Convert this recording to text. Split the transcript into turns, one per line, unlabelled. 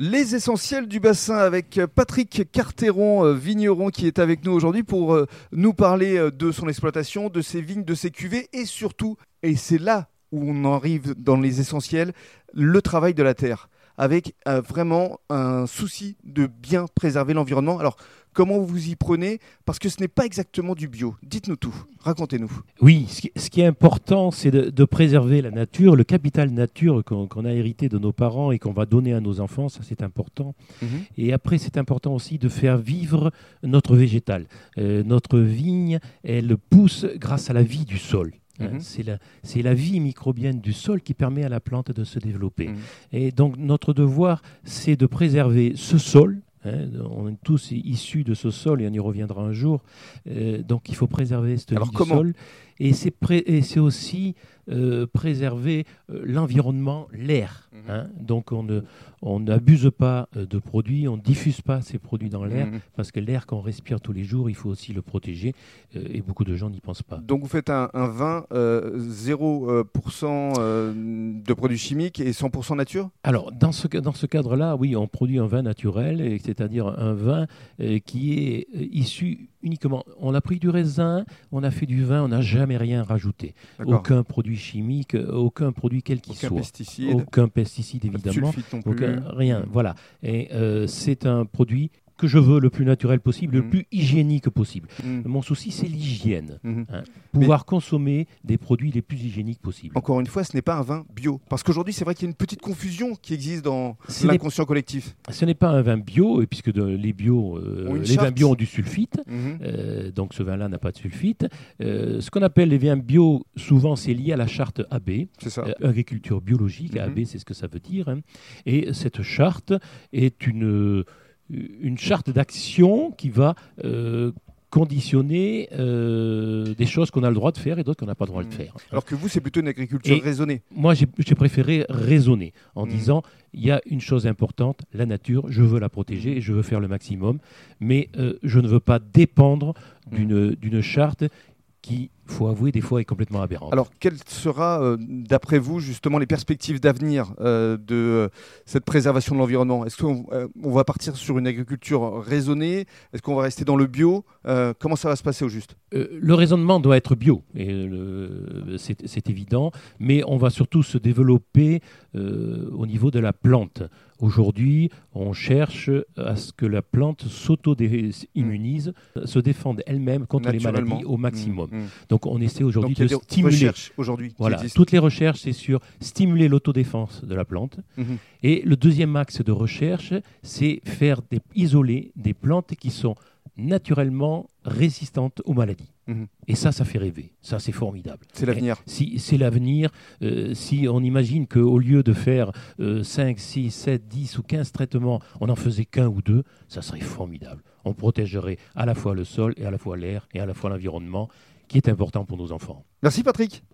Les essentiels du bassin avec Patrick Carteron, euh, vigneron, qui est avec nous aujourd'hui pour euh, nous parler euh, de son exploitation, de ses vignes, de ses cuvées et surtout, et c'est là où on arrive dans les essentiels, le travail de la terre avec vraiment un souci de bien préserver l'environnement. Alors, comment vous vous y prenez Parce que ce n'est pas exactement du bio. Dites-nous tout, racontez-nous.
Oui, ce qui, est important, c'est de, préserver la nature, le capital nature qu'on a hérité de nos parents et qu'on va donner à nos enfants, ça c'est important. Mhm. Et après, c'est important aussi de faire vivre notre végétal. Euh, notre vigne, elle pousse grâce à la vie du sol. Hein, mhm. C'est la, vie microbienne du sol qui permet à la plante de se développer. Mhm. Et donc notre devoir, c'est de préserver ce sol. Hein, on est tous issus de ce sol et on y reviendra un jour. Euh, donc il faut préserver ce sol. Et c'est aussi euh, préserver euh, l'environnement, l'air. Hein. Donc on n'abuse pas euh, de produits, on ne diffuse pas ces produits dans l'air, mhm. parce que l'air qu'on respire tous les jours, il faut aussi le protéger, et beaucoup de gens n'y pensent pas.
Donc vous faites un, vin 0% de produits chimiques et 100% nature?
Alors dans ce, dans ce cadre-là, oui, on produit un vin naturel, c'est-à-dire un vin qui est issu uniquement, on a pris du raisin, on a fait du vin, on n'a jamais rien rajouté. Aucun produit chimique, aucun produit quel qu'il soit.
Pesticide.
Aucun pesticide, évidemment. Aucun, rien, mm. voilà. Et euh, c'est un produit que je veux le plus naturel possible, le mm. plus hygiénique possible. Mm. Mon souci, c'est l'hygiène. Mm-hmm. Hein. Pouvoir consommer des produits les plus hygiéniques possibles.
Encore une fois, ce n'est pas un vin bio. Parce qu'aujourd'hui, c'est vrai qu'il y a une petite confusion qui existe dans l'inconscient collectif.
Ce n'est pas un vin bio, puisque les, bio, euh, les vins bio ont du sulfite. Mm-hmm. Euh, donc ce vin-là n'a pas de sulfite. Euh, ce qu'on appelle les vins bio, souvent, c'est lié à la charte AB.
Ça.
agriculture biologique. Mm-hmm. AB, c'est ce que ça veut dire. Hein. Et cette charte est une une charte d'action qui va euh, conditionner euh, des choses qu'on a le droit de faire et d'autres qu'on n'a pas le droit de mmh. faire.
Alors que vous, c'est plutôt une agriculture raisonnée.
Moi, j'ai préféré raisonner en mmh. disant il y a une chose importante, la nature, je veux la protéger et je veux faire le maximum, mais euh, je ne veux pas dépendre mmh. d'une charte qui, faut avouer, des fois est complètement aberrante.
Alors, quelles sera, euh, d'après vous, justement, les perspectives d'avenir euh, de euh, cette préservation de l'environnement? Est-ce qu'on va partir sur une agriculture raisonnée? Est-ce qu'on va rester dans le bio? Comment ça va se passer au juste?
Le raisonnement doit être bio, et c'est évident, mais on va surtout se développer au niveau de la plante. Aujourd'hui, on cherche à ce que la plante s'auto-immunise, se défende elle-même contre les maladies au maximum. Mmh, mmh. Donc on essaie aujourd'hui de stimuler.
aujourd'hui.
Voilà, toutes les recherches, c'est sur stimuler l'autodéfense de la plante. Mmh. Et le deuxième axe de recherche, c'est faire des, isoler des plantes qui sont naturellement résistantes aux maladies. Mhm. Et ça, ça fait rêver. Ça, c'est formidable.
C'est l'avenir.
Si, c'est l'avenir. Euh, si on imagine qu'au lieu de faire 5, 6, 7, 10 ou 15 traitements, on n'en faisait qu'un ou deux, ça serait formidable. On protégerait à la fois le sol et à la fois l'air et à la fois l'environnement, qui est important pour nos enfants.
Merci Patrick.